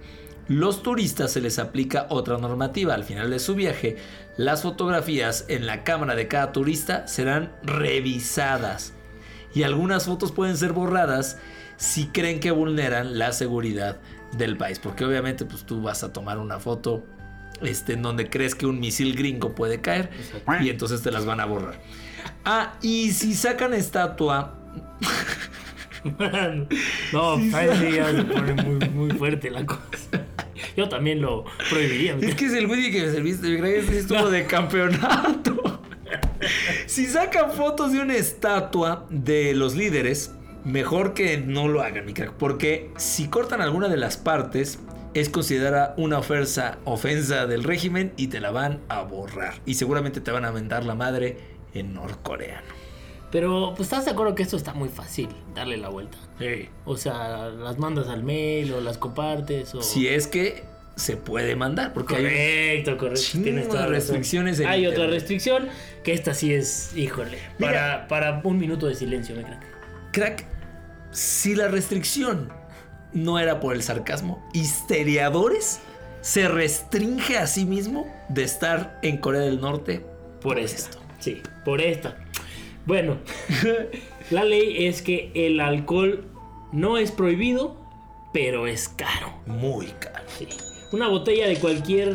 los turistas se les aplica otra normativa. Al final de su viaje, las fotografías en la cámara de cada turista serán revisadas y algunas fotos pueden ser borradas si creen que vulneran la seguridad del país. Porque obviamente pues tú vas a tomar una foto este, en donde crees que un misil gringo puede caer y entonces te las van a borrar. Ah, y si sacan estatua, *laughs* *laughs* no, ahí sí ya se pone muy, muy fuerte la cosa. Yo también lo prohibiría. es que es el güey que me serviste, ese estuvo de campeonato. si sacan fotos de una estatua de los líderes, mejor que no lo hagan, mi crack, porque si cortan alguna de las partes, es considerada una ofensa, ofensa del régimen y te la van a borrar. Y seguramente te van a mentar la madre en norcoreano. Pero, pues, ¿estás de acuerdo que esto está muy fácil? Darle la vuelta. Sí. O sea, las mandas al mail o las compartes o... Si es que se puede mandar, porque hay Correcto, correcto. chingo Tienes toda de la razón. restricciones en Hay otra restricción que esta sí es, híjole, para, para un minuto de silencio, me crack. Crack, si la restricción no era por el sarcasmo, Histeriadores se restringe a sí mismo de estar en Corea del Norte Por esto. Sí, por esta. Bueno, *laughs* la ley es que el alcohol no es prohibido, pero es caro. Muy caro. Sí. Una botella de cualquier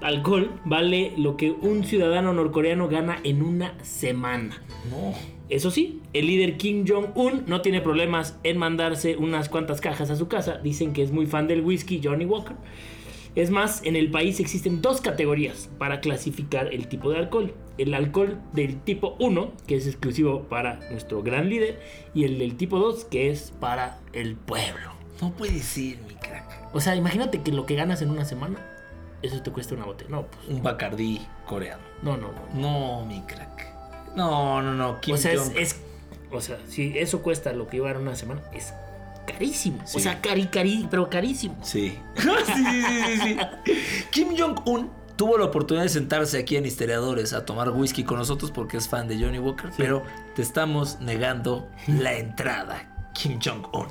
alcohol vale lo que un ciudadano norcoreano gana en una semana. No. Eso sí, el líder Kim Jong-un no tiene problemas en mandarse unas cuantas cajas a su casa. Dicen que es muy fan del whisky Johnny Walker. Es más, en el país existen dos categorías para clasificar el tipo de alcohol. El alcohol del tipo 1, que es exclusivo para nuestro gran líder, y el del tipo 2, que es para el pueblo. No puede ser, mi crack. O sea, imagínate que lo que ganas en una semana, eso te cuesta una botella. No, pues, Un Bacardí coreano. no, no, no. No, mi crack. No, no, no. Kim o sea, es, O sea, si eso cuesta lo que iba en una semana, es carísimo. Sí. O sea, cari, cari, pero carísimo. Sí. *laughs* sí, sí, sí, sí, sí. *laughs* Kim Jong-un tuvo la oportunidad de sentarse aquí en Historiadores a tomar whisky con nosotros porque es fan de Johnny Walker, pero te estamos negando la entrada, Kim Jong-un.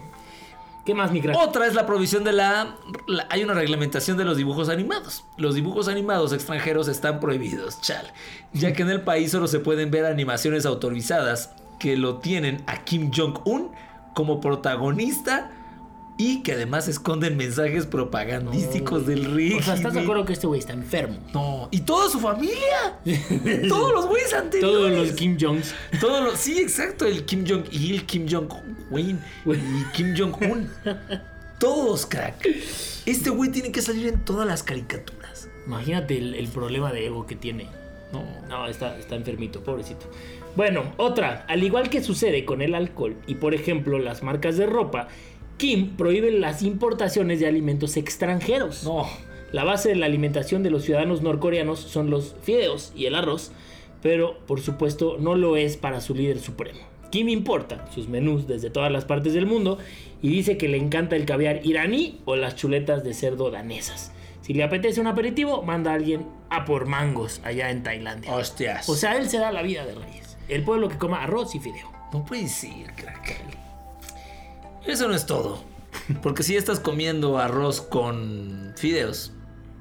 ¿Qué más, mi crack? Otra es la provisión de la, la- Hay una reglamentación de los dibujos animados. Los dibujos animados extranjeros están prohibidos, chal. Ya que en el país solo se pueden ver animaciones autorizadas que lo tienen a Kim Jong-un como protagonista y que además esconden mensajes propagandísticos del régimen. O sea, ¿estás de acuerdo que este güey está enfermo? No, y toda su familia. *laughs* Todos los güeyes anteriores. Todos los Kim Jongs. Todos los, sí, exacto, el Kim Jong-il, Kim Jong-un y Kim Jong-un. Todos, crack. Este güey tiene que salir en todas las caricaturas. Imagínate el, el problema de ego que tiene. No. No, está, está enfermito, pobrecito. Bueno, otra. Al igual que sucede con el alcohol y, por ejemplo, las marcas de ropa, Kim prohíbe las importaciones de alimentos extranjeros. No. La base de la alimentación de los ciudadanos norcoreanos son los fideos y el arroz, pero por supuesto no lo es para su líder supremo. Kim importa sus menús desde todas las partes del mundo y dice que le encanta el caviar iraní o las chuletas de cerdo danesas. Si le apetece un aperitivo, manda a alguien a por mangos allá en Tailandia. Hostias. O sea, él se da la vida de reyes. El pueblo que coma arroz y fideo. no puede ser, crack. Eso no es todo. Porque si estás comiendo arroz con fideos,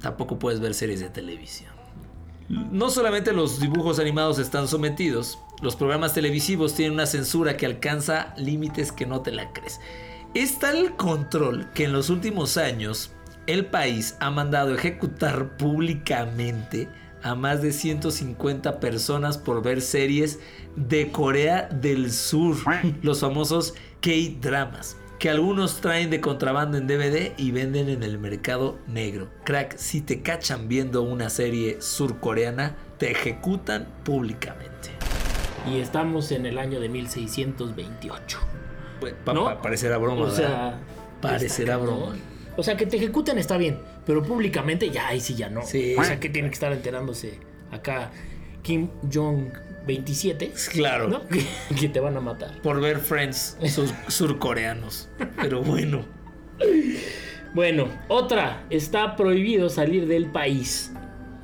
tampoco puedes ver series de televisión. No solamente los dibujos animados están sometidos, los programas televisivos tienen una censura que alcanza límites que no te la crees. Es tal control que en los últimos años el país ha mandado ejecutar públicamente a más de 150 personas por ver series de Corea del Sur, *laughs* los famosos K-dramas, que algunos traen de contrabando en DVD y venden en el mercado negro. Crack, si te cachan viendo una serie surcoreana, te ejecutan públicamente. Y estamos en el año de 1628. Pues, pa- ¿No? pa- parecerá broma, O ¿verdad? sea, parecerá broma. O sea, que te ejecuten está bien, pero públicamente ya, ahí sí ya no. Sí. O sea, que tiene que estar enterándose acá Kim Jong 27. Claro. ¿no? *laughs* Que, que te van a matar. Por ver Friends sur- *laughs* surcoreanos. Pero bueno. Bueno, otra, está prohibido salir del país,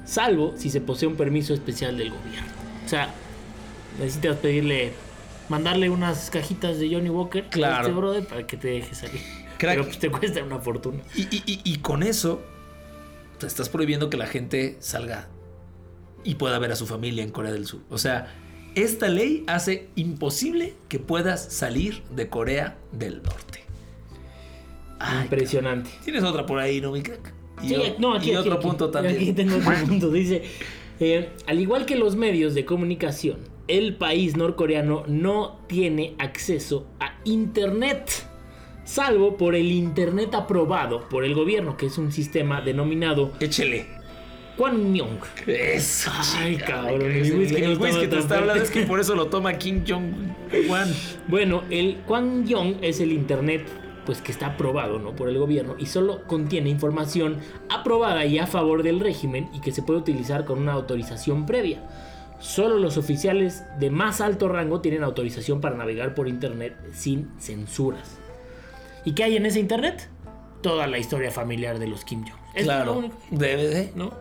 salvo si se posee un permiso especial del gobierno. O sea, necesitas pedirle, mandarle unas cajitas de Johnny Walker Claro. a este brother para que te deje salir. Crack. Pero pues te cuesta una fortuna. Y, y- y- y con eso, te estás prohibiendo que la gente salga y pueda ver a su familia en Corea del Sur. O sea, esta ley hace imposible que puedas salir de Corea del Norte. Ay, Impresionante. Tienes otra por ahí, ¿no, mi crack? Y, Sí, o- no, aquí, y aquí, otro aquí. punto también. Aquí tengo otro *laughs* punto. Dice, eh, al igual que los medios de comunicación, el país norcoreano no tiene acceso a Internet. Salvo por el Internet aprobado por el gobierno, que es un sistema denominado Échele. Kwangmyong. Eso. Ay, chica, cabrón, el el whisky no el whisky te está hablando, es que por eso lo toma Kim Jong-un. Bueno, el Kwangmyong es el internet pues que está aprobado, ¿no? por el gobierno y solo contiene información aprobada y a favor del régimen y que se puede utilizar con una autorización previa. Solo los oficiales de más alto rango tienen autorización para navegar por internet sin censuras. ¿Y qué hay en ese internet? Toda la historia familiar de los Kim Jong. Es lo Claro. único, Debe de. ¿no?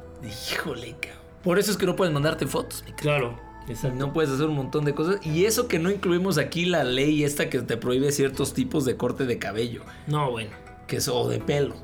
Híjole, cabrón. Por eso es que no puedes mandarte fotos, Claro. Exacto. No puedes hacer un montón de cosas. Y eso que no incluimos aquí la ley esta que te prohíbe ciertos tipos de corte de cabello. No, bueno. Que es, o de pelo.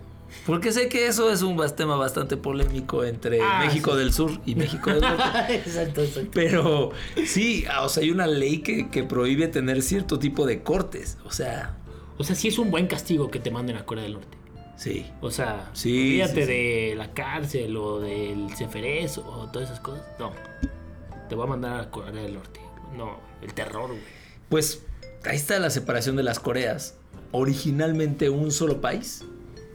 Porque sé que eso es un tema bastante polémico entre Ah, México sí. del Sur y México del Norte. *laughs* exacto, exacto. Pero sí, ah, o sea, hay una ley que, que prohíbe tener cierto tipo de cortes. O sea, O sea, sí es un buen castigo que te manden a Corea del Norte. sí. O sea, Sí, olvídate sí, sí. de la cárcel o del Ceferés o todas esas cosas. No. Te voy a mandar a Corea del Norte. No, el terror, güey. Pues ahí está la separación de las Coreas. Originalmente un solo país,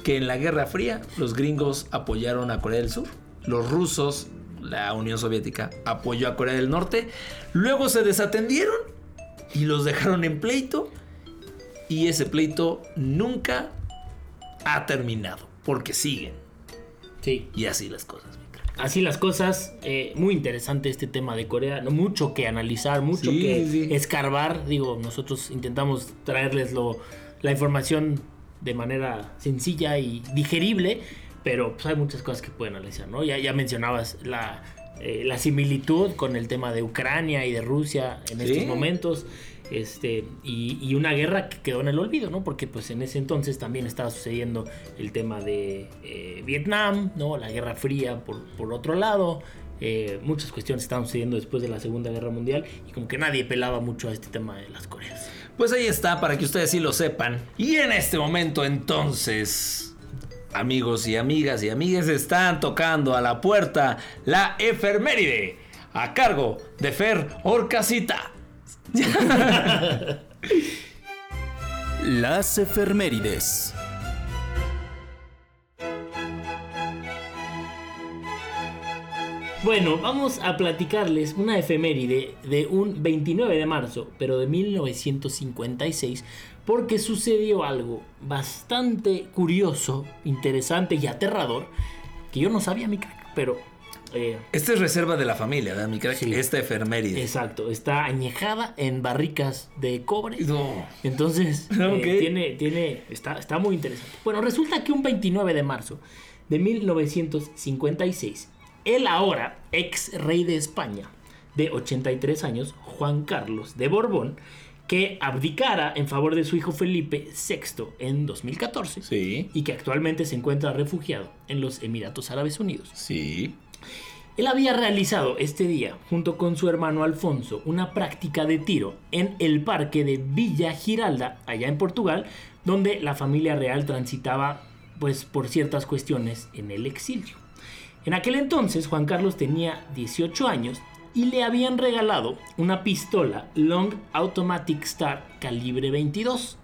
que en la Guerra Fría los gringos apoyaron a Corea del Sur, los rusos, la Unión Soviética, apoyó a Corea del Norte, luego se desatendieron y los dejaron en pleito y ese pleito nunca ha terminado, porque siguen Sí. y así las cosas. Así las cosas, eh, muy interesante este tema de Corea, mucho que analizar, mucho Sí, que sí. escarbar. Digo, nosotros intentamos traerles lo- la información de manera sencilla y digerible, pero pues, hay muchas cosas que pueden analizar, ¿no? Ya, ya mencionabas la, eh, la similitud con el tema de Ucrania y de Rusia en Sí. estos momentos. Este, y, una guerra que quedó en el olvido, ¿no? Porque pues en ese entonces también estaba sucediendo el tema de eh, Vietnam, ¿no? La Guerra Fría por, por otro lado. eh, muchas cuestiones estaban sucediendo después de la Segunda Guerra Mundial y como que nadie pelaba mucho a este tema de las Coreas. Pues ahí está, para que ustedes sí lo sepan. Y en este momento entonces, amigos y amigas y amigas, están tocando a la puerta la efeméride a cargo de Fer Orcasita. *laughs* Las efemérides. Bueno, vamos a platicarles una efeméride de un 29 de marzo, pero de 1956, porque sucedió algo bastante curioso, interesante y aterrador, que yo no sabía, mi crack, pero... eh, Esta es reserva de la familia, ¿verdad, mi crack? Sí. Esta efeméride. exacto, está añejada en barricas de cobre. No. Entonces, *laughs* eh, Ok. tiene, tiene, está, está muy interesante. Bueno, resulta que un 29 de marzo de 1956, el ahora ex rey de España, de 83 años, Juan Carlos de Borbón, que abdicara en favor de su hijo Felipe VI en 2014 Sí. y que actualmente se encuentra refugiado en los Emiratos Árabes Unidos. Sí. Él había realizado este día, junto con su hermano Alfonso, una práctica de tiro en el parque de Villa Giralda, allá en Portugal, donde la familia real transitaba pues por ciertas cuestiones en el exilio. En aquel entonces Juan Carlos tenía 18 años y le habían regalado una pistola Long Automatic Star calibre 22.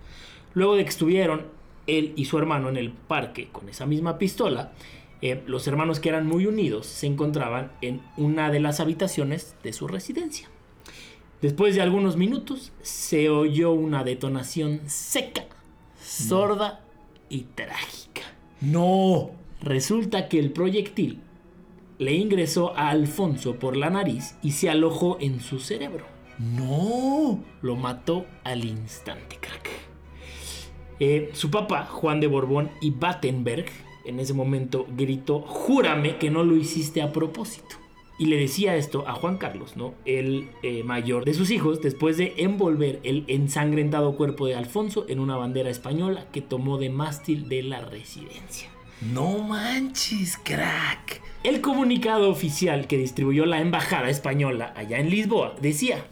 Luego de que estuvieron él y su hermano en el parque con esa misma pistola, eh, los hermanos que eran muy unidos se encontraban en una de las habitaciones de su residencia. Después de algunos minutos se oyó una detonación seca, sorda y trágica. No. Resulta que el proyectil le ingresó a Alfonso por la nariz y se alojó en su cerebro. No. Lo mató al instante, crack. Eh, su papá, Juan de Borbón y Battenberg, en ese momento gritó, júrame que no lo hiciste a propósito. Y le decía esto a Juan Carlos, ¿no? El eh, mayor de sus hijos, después de envolver el ensangrentado cuerpo de Alfonso en una bandera española que tomó de mástil de la residencia. No manches, crack. El comunicado oficial que distribuyó la embajada española allá en Lisboa decía,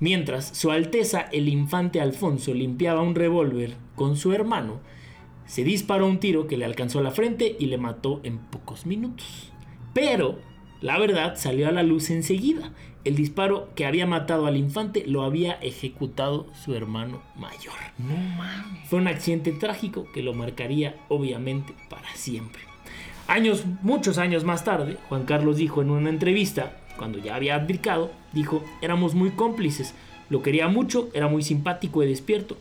mientras Su Alteza el infante Alfonso limpiaba un revólver con su hermano, se disparó un tiro que le alcanzó la frente y le mató en pocos minutos. Pero la verdad salió a la luz enseguida. El disparo que había matado al infante lo había ejecutado su hermano mayor. No mames. Fue un accidente trágico que lo marcaría obviamente para siempre. Años, muchos años más tarde, Juan Carlos dijo en una entrevista, cuando ya había abdicado, dijo, éramos muy cómplices, lo quería mucho, era muy simpático y despierto,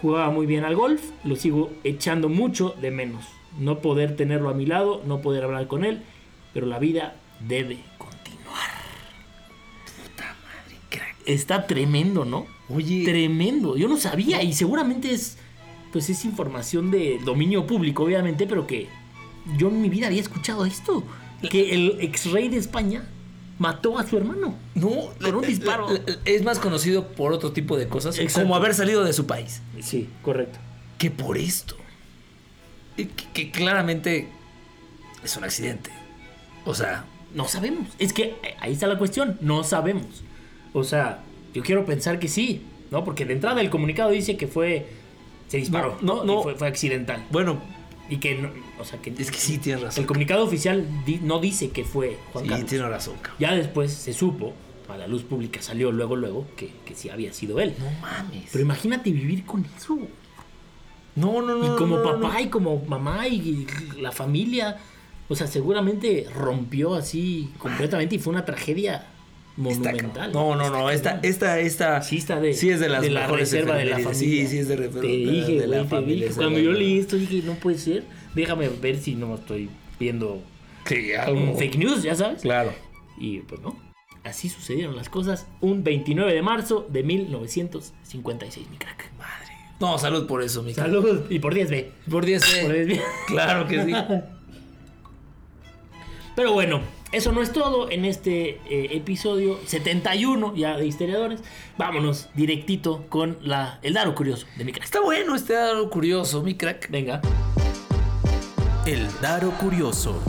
jugaba muy bien al golf, lo sigo echando mucho de menos. No poder tenerlo a mi lado, no poder hablar con él, pero la vida debe continuar. Está tremendo, ¿no? Oye. Tremendo. Yo no sabía y seguramente es pues es información de dominio público, obviamente, pero que yo en mi vida había escuchado esto, que el ex rey de España mató a su hermano. No, Con un disparo. Es más conocido por otro tipo de cosas, Exacto. como haber salido de su país, Sí, correcto. que por esto. Que, que claramente es un accidente. O sea, No sabemos. Es que eh, ahí está la cuestión. No sabemos. O sea, yo quiero pensar que sí, ¿no? Porque de entrada el comunicado dice que fue. Se disparó. No, no, no. Fue, fue accidental. bueno, Y que no. O sea, que. es que sí tienes razón. El comunicado oficial di- no dice que fue Juan Sí, Carlos. tienes razón, cabrón. Ya después se supo, a la luz pública salió luego, luego, que, que sí había sido él. No mames. Pero imagínate vivir con eso. no, no, no. Y como no, papá no. y como mamá y la familia. O sea, seguramente rompió así completamente y fue una tragedia monumental. No, no, no. Esta, esta, esta. Sí está de, Sí es de las la mejores reserva de la familia. Sí, sí es de reserva Te de la- dije, de la te familia, dije. Cuando yo la- leí esto dije, no puede ser. Déjame ver si no estoy viendo Sí, un algo. fake news, ya sabes. Claro. Y pues no. Así sucedieron las cosas un 29 de marzo de 1956, mi crack. Madre. No, salud por eso, mi cara. Salud. Y por 10B. Por 10 Por 10B. Claro que sí. *laughs* Pero bueno, eso no es todo en este eh, episodio 71 ya de Historiadores. Vámonos directito con la, el Daro Curioso de mi crack. Está bueno este dado curioso, mi crack. Venga. El Daro Curioso.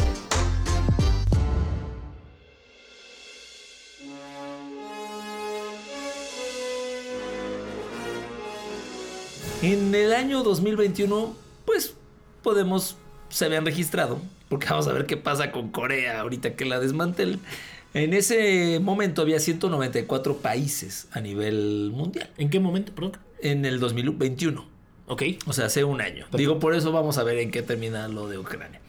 En el año 2021, pues podemos, se habían registrado, porque vamos a ver qué pasa con Corea ahorita que la desmantelen. En ese momento había 194 países a nivel mundial. ¿En qué momento? Perdón. En el 2021. Ok. O sea, hace un año. Digo, por eso vamos a ver en qué termina lo de Ucrania.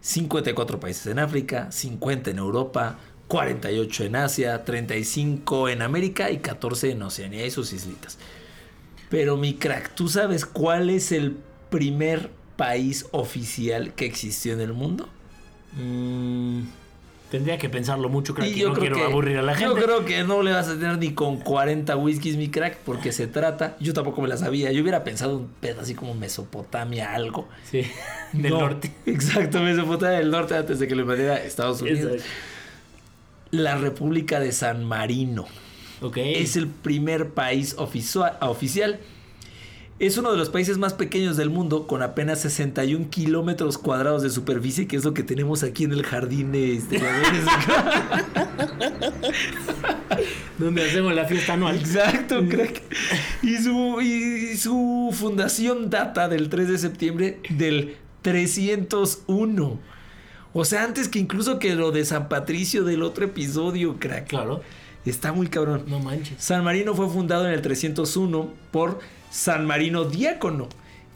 54 países en África, 50 en Europa, 48 en Asia, 35 en América y 14 en Oceanía y sus islitas. Pero mi crack, ¿tú sabes cuál es el primer país oficial que existió en el mundo? Mm, tendría que pensarlo mucho, crack. Y y no quiero aburrir a la Yo gente. creo que no le vas a tener ni con 40 whiskies, mi crack, porque se trata. Yo tampoco me la sabía. Yo hubiera pensado un pedo así como Mesopotamia, algo. Sí. *laughs* Del No, norte. Exacto, Mesopotamia del norte antes de que lo invadiera Estados Unidos. Exacto. La República de San Marino. Ok. Es el primer país oficia- oficial. Es uno de los países más pequeños del mundo, con apenas 61 kilómetros cuadrados de superficie, que es lo que tenemos aquí en el jardín de historiadores. *laughs* Donde hacemos la fiesta anual. Exacto, crack. Y su, y su fundación data del 3 de septiembre del 301. O sea, antes que incluso que lo de San Patricio del otro episodio, crack. Claro. Está muy cabrón. No manches. San Marino fue fundado en el 301 por San Marino Diácono,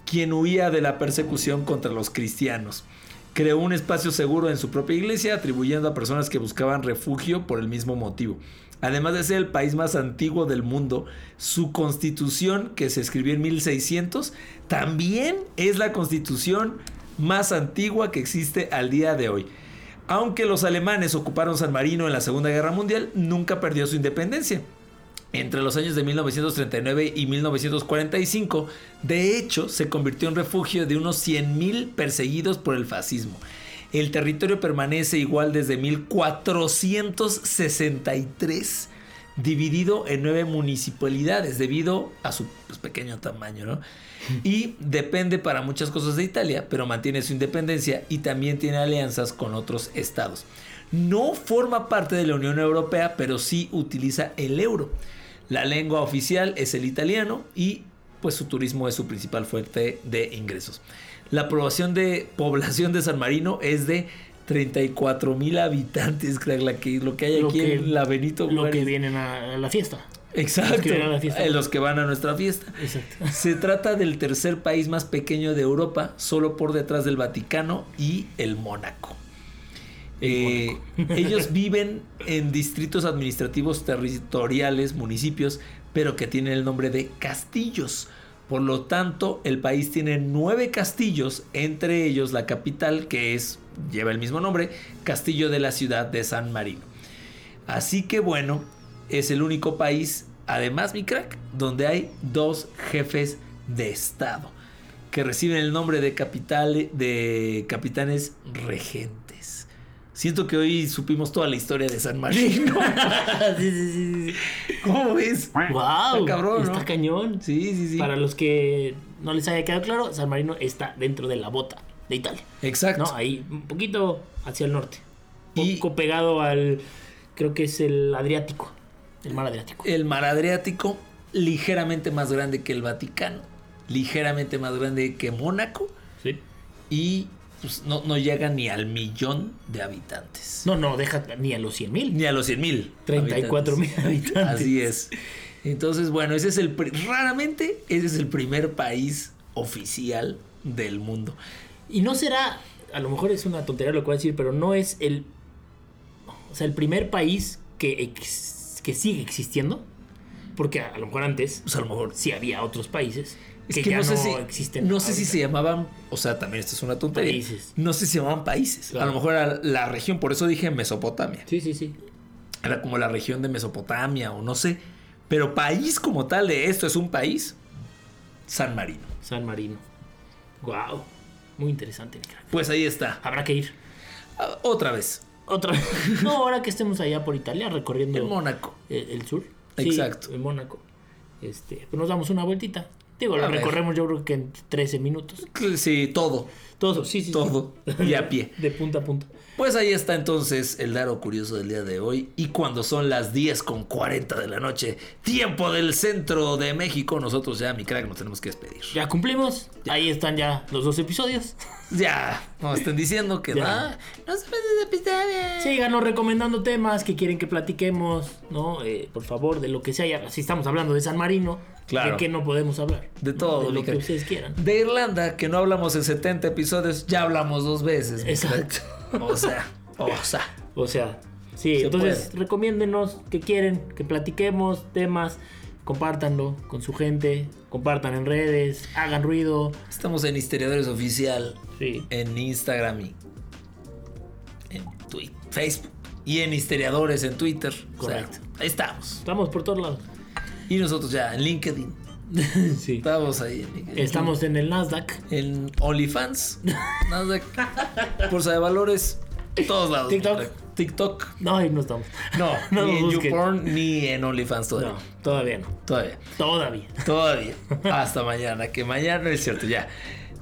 quien huía de la persecución contra los cristianos. Creó un espacio seguro en su propia iglesia, atribuyendo a personas que buscaban refugio por el mismo motivo. Además de ser el país más antiguo del mundo, su constitución, que se escribió en 1600, también es la constitución más antigua que existe al día de hoy. Aunque los alemanes ocuparon San Marino en la Segunda Guerra Mundial, nunca perdió su independencia. Entre los años de 1939 y 1945, de hecho, se convirtió en refugio de unos 100.000 perseguidos por el fascismo. El territorio permanece igual desde 1463, dividido en nueve municipalidades debido a su pues, pequeño tamaño, ¿no? *laughs* Y depende para muchas cosas de Italia, pero mantiene su independencia y también tiene alianzas con otros estados. No forma parte de la Unión Europea, pero sí utiliza el euro. La lengua oficial es el italiano y pues su turismo es su principal fuente de ingresos. La población de, población de San Marino es de 34 mil habitantes, crack, la que, lo que hay Lo aquí que- en la Benito Lo que vienen a la fiesta. Exacto, los que vienen a la fiesta. eh, los que van a nuestra fiesta. Exacto. *laughs* Se trata del tercer país más pequeño de Europa, solo por detrás del Vaticano y el Mónaco. Eh, ellos viven en distritos administrativos territoriales, municipios, pero que tienen el nombre de castillos. Por lo tanto, el país tiene nueve castillos, entre ellos la capital, que es lleva el mismo nombre, Castillo de la ciudad de San Marino. Así que bueno, es el único país, además mi crack, donde hay dos jefes de estado que reciben el nombre de capital de capitanes regentes. Siento que hoy supimos toda la historia de San Marino. sí, *laughs* sí, sí. ¿Cómo ves? Wow, Está cabrón, ¿no? está cañón. Sí, sí, sí. Para los que no les haya quedado claro, San Marino está dentro de la bota de Italia. Exacto. ¿no? Ahí un poquito hacia el norte. Y- Poco pegado al, creo que es el Adriático, el mar Adriático. El mar Adriático, ligeramente más grande que el Vaticano, ligeramente más grande que Mónaco Sí. y pues, no, no llega ni al millón de habitantes. No, no, deja ni a los 100 mil. Ni a los 100 mil. 34 mil habitantes. Así es. Entonces, bueno, ese es el. Raramente, ese es el primer país oficial del mundo. Y no será, a lo mejor es una tontería lo que voy a decir, pero no es el, o sea, el primer país que, ex- que sigue existiendo. Porque a, a lo mejor antes Pues a lo mejor. sí había otros países Es que, que ya no sé si. existen. No sé si ahorita. se llamaban. O sea, también esto es una tontería. Países. No sé si se llamaban países. Claro. A lo mejor era la región, por eso dije Mesopotamia. Sí, sí, sí. Era como la región de Mesopotamia o no sé. Pero país como tal de esto es un país. San Marino. San Marino. Wow. Muy interesante, mi crack. Pues ahí está. Habrá que ir. Ah, Otra vez. Otra vez. *laughs* No, ahora que estemos allá por Italia recorriendo En Mónaco. el, el sur. Sí, Exacto. en Mónaco. Este, pues nos damos una vueltita. Digo, ver. recorremos yo creo que en 13 minutos. Sí, todo. Todo, sí, sí. sí. Todo. Y a pie. *laughs* De punta a punta. Pues ahí está entonces el daro curioso del día de hoy. Y cuando son las 10 con 40 de la noche, tiempo del centro de México, nosotros ya, mi crack, nos tenemos que despedir. Ya cumplimos. Ahí están ya los dos episodios. *laughs* Ya, nos estén diciendo que Ya. "Ah, no se episodio. Síganos recomendando temas que quieren que platiquemos, ¿no? Eh, por favor, de lo que sea. Si estamos hablando de San Marino, Claro. ¿de qué no podemos hablar? De ¿No? todo, De lo que ustedes quieran. De Irlanda, que no hablamos en 70 episodios, ya hablamos dos veces. Exacto. O sea, o sea. O sea, sí, Se entonces puede. recomiéndenos que quieren, que platiquemos temas, compártanlo con su gente, compartan en redes, hagan ruido. Estamos en Historiadores Oficial, Sí. en Instagram y en Twitter, Facebook. Y en Historiadores en Twitter. O sea, Correcto. ahí estamos. Estamos por todos lados. Y nosotros ya en LinkedIn. *laughs* sí. Estamos ahí en. Estamos en el Nasdaq. en OnlyFans. Nasdaq. Bolsa de valores. Todos lados. TikTok. TikTok. No, ahí no estamos. No, *laughs* No ni en. YouPorn ni en OnlyFans todavía. No, todavía no. Todavía. Todavía. Todavía. Hasta mañana. Que mañana es cierto, ya.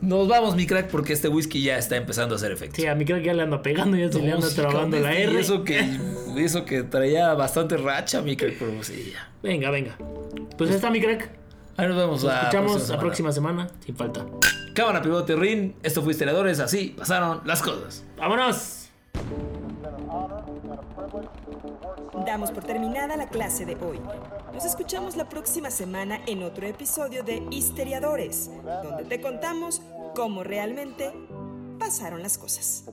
Nos vamos, mi crack, porque este whisky ya está empezando a hacer efecto. Sí, a creo que ya le anda pegando, ya se le No, anda sí, trabando la R. Eso que, eso que traía bastante racha, mi crack, pero sí, ya. Venga, venga. Pues ahí está mi crack. Ahí nos vemos Nos la escuchamos próxima la próxima semana, sin falta. Cámara, pivote, rin. Esto fue Historiadores. Así pasaron las cosas. ¡Vámonos! Damos por terminada la clase de hoy. Nos escuchamos la próxima semana en otro episodio de Histeriadores, donde te contamos cómo realmente pasaron las cosas.